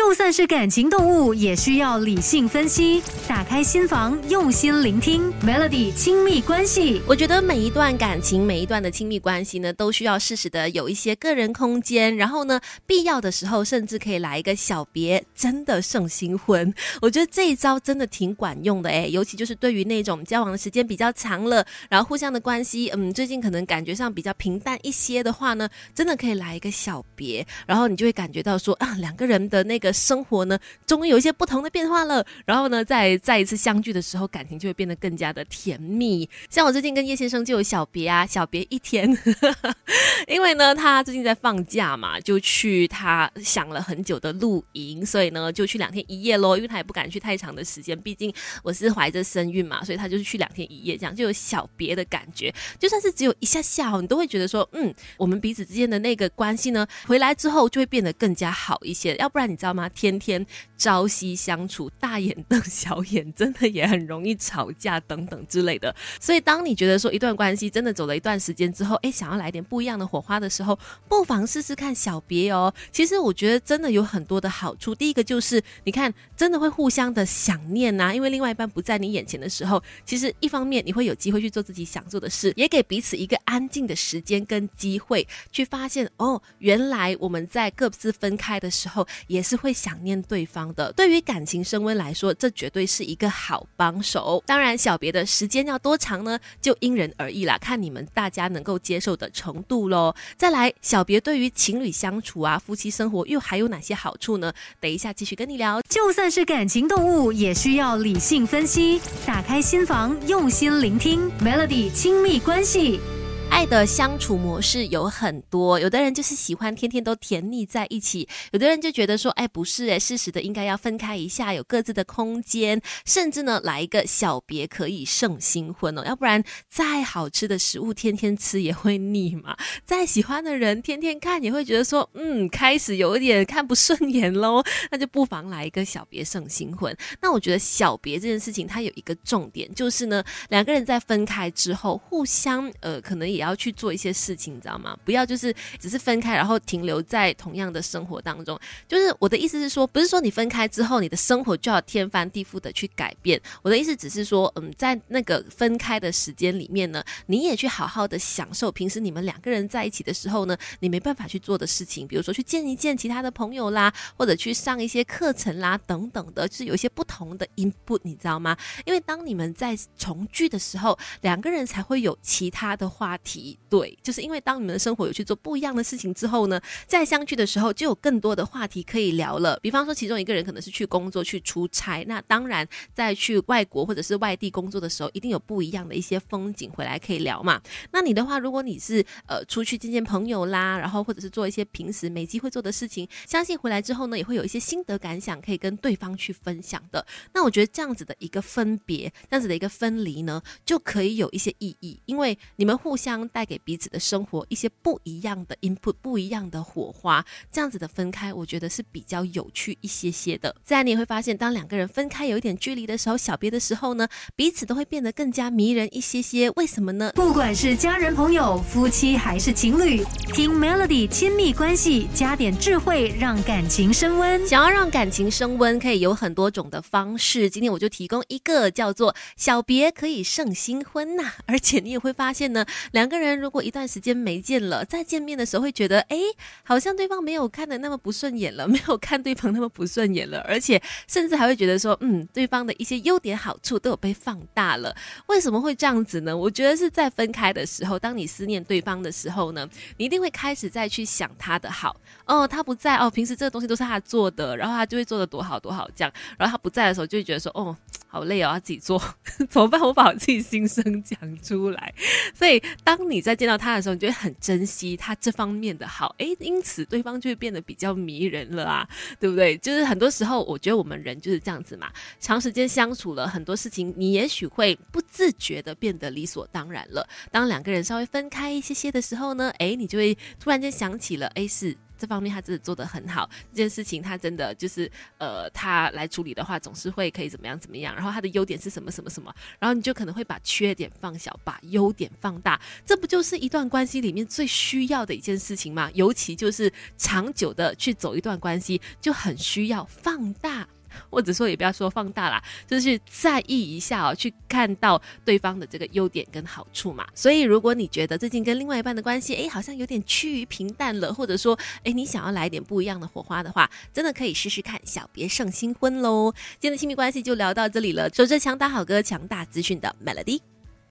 就算是感情动物，也需要理性分析。打开心房，用心聆听。Melody 亲密关系，我觉得每一段感情，每一段的亲密关系呢，都需要适时的有一些个人空间。然后呢，必要的时候，甚至可以来一个小别，真的胜新婚。我觉得这一招真的挺管用的诶，尤其就是对于那种交往的时间比较长了，然后互相的关系，嗯，最近可能感觉上比较平淡一些的话呢，真的可以来一个小别，然后你就会感觉到说啊，两个人的那。个生活呢，终于有一些不同的变化了。然后呢，在再一次相聚的时候，感情就会变得更加的甜蜜。像我最近跟叶先生就有小别啊，小别一天，因为呢，他最近在放假嘛，就去他想了很久的露营，所以呢，就去两天一夜喽。因为他也不敢去太长的时间，毕竟我是怀着身孕嘛，所以他就是去两天一夜，这样就有小别的感觉。就算是只有一下下，你都会觉得说，嗯，我们彼此之间的那个关系呢，回来之后就会变得更加好一些。要不然你知道。吗？天天朝夕相处，大眼瞪小眼，真的也很容易吵架等等之类的。所以，当你觉得说一段关系真的走了一段时间之后，哎，想要来点不一样的火花的时候，不妨试试看小别哦。其实我觉得真的有很多的好处。第一个就是，你看，真的会互相的想念呐，因为另外一半不在你眼前的时候，其实一方面你会有机会去做自己想做的事，也给彼此一个安静的时间跟机会，去发现哦，原来我们在各自分开的时候，也是。会想念对方的，对于感情升温来说，这绝对是一个好帮手。当然，小别的时间要多长呢？就因人而异啦，看你们大家能够接受的程度喽。再来，小别对于情侣相处啊、夫妻生活又还有哪些好处呢？等一下继续跟你聊。就算是感情动物，也需要理性分析。打开心房，用心聆听，Melody 亲密关系。爱的相处模式有很多，有的人就是喜欢天天都甜腻在一起，有的人就觉得说，哎，不是哎，适时的应该要分开一下，有各自的空间，甚至呢来一个小别可以胜新婚哦，要不然再好吃的食物天天吃也会腻嘛，再喜欢的人天天看也会觉得说，嗯，开始有一点看不顺眼喽，那就不妨来一个小别胜新婚。那我觉得小别这件事情它有一个重点，就是呢两个人在分开之后，互相呃可能也。也要去做一些事情，你知道吗？不要就是只是分开，然后停留在同样的生活当中。就是我的意思是说，不是说你分开之后，你的生活就要天翻地覆的去改变。我的意思只是说，嗯，在那个分开的时间里面呢，你也去好好的享受平时你们两个人在一起的时候呢，你没办法去做的事情，比如说去见一见其他的朋友啦，或者去上一些课程啦，等等的，就是有一些不同的 input，你知道吗？因为当你们在重聚的时候，两个人才会有其他的话题。题对，就是因为当你们的生活有去做不一样的事情之后呢，在相聚的时候就有更多的话题可以聊了。比方说，其中一个人可能是去工作去出差，那当然在去外国或者是外地工作的时候，一定有不一样的一些风景回来可以聊嘛。那你的话，如果你是呃出去见见朋友啦，然后或者是做一些平时没机会做的事情，相信回来之后呢，也会有一些心得感想可以跟对方去分享的。那我觉得这样子的一个分别，这样子的一个分离呢，就可以有一些意义，因为你们互相。带给彼此的生活一些不一样的 input，不一样的火花，这样子的分开，我觉得是比较有趣一些些的。自然你也会发现，当两个人分开有一点距离的时候，小别的时候呢，彼此都会变得更加迷人一些些。为什么呢？不管是家人、朋友、夫妻还是情侣，听 Melody 亲密关系，加点智慧，让感情升温。想要让感情升温，可以有很多种的方式。今天我就提供一个叫做“小别可以胜新婚”呐。而且你也会发现呢，两个。人如果一段时间没见了，再见面的时候会觉得，哎，好像对方没有看的那么不顺眼了，没有看对方那么不顺眼了，而且甚至还会觉得说，嗯，对方的一些优点好处都有被放大了。为什么会这样子呢？我觉得是在分开的时候，当你思念对方的时候呢，你一定会开始再去想他的好。哦，他不在哦，平时这个东西都是他做的，然后他就会做的多好多好这样。然后他不在的时候，就会觉得说，哦，好累哦，要自己做，怎么办？我把我自己心声讲出来。所以当当你在见到他的时候，你就会很珍惜他这方面的好，诶，因此对方就会变得比较迷人了啊，对不对？就是很多时候，我觉得我们人就是这样子嘛，长时间相处了很多事情，你也许会不自觉的变得理所当然了。当两个人稍微分开一些些的时候呢，诶，你就会突然间想起了，诶，是。这方面他真的做得很好，这件事情他真的就是呃，他来处理的话，总是会可以怎么样怎么样。然后他的优点是什么什么什么，然后你就可能会把缺点放小，把优点放大。这不就是一段关系里面最需要的一件事情吗？尤其就是长久的去走一段关系，就很需要放大。或者说也不要说放大啦，就是在意一下哦，去看到对方的这个优点跟好处嘛。所以如果你觉得最近跟另外一半的关系，哎，好像有点趋于平淡了，或者说，哎，你想要来点不一样的火花的话，真的可以试试看小别胜新婚喽。今天的亲密关系就聊到这里了，守着强大好歌、强大资讯的 Melody。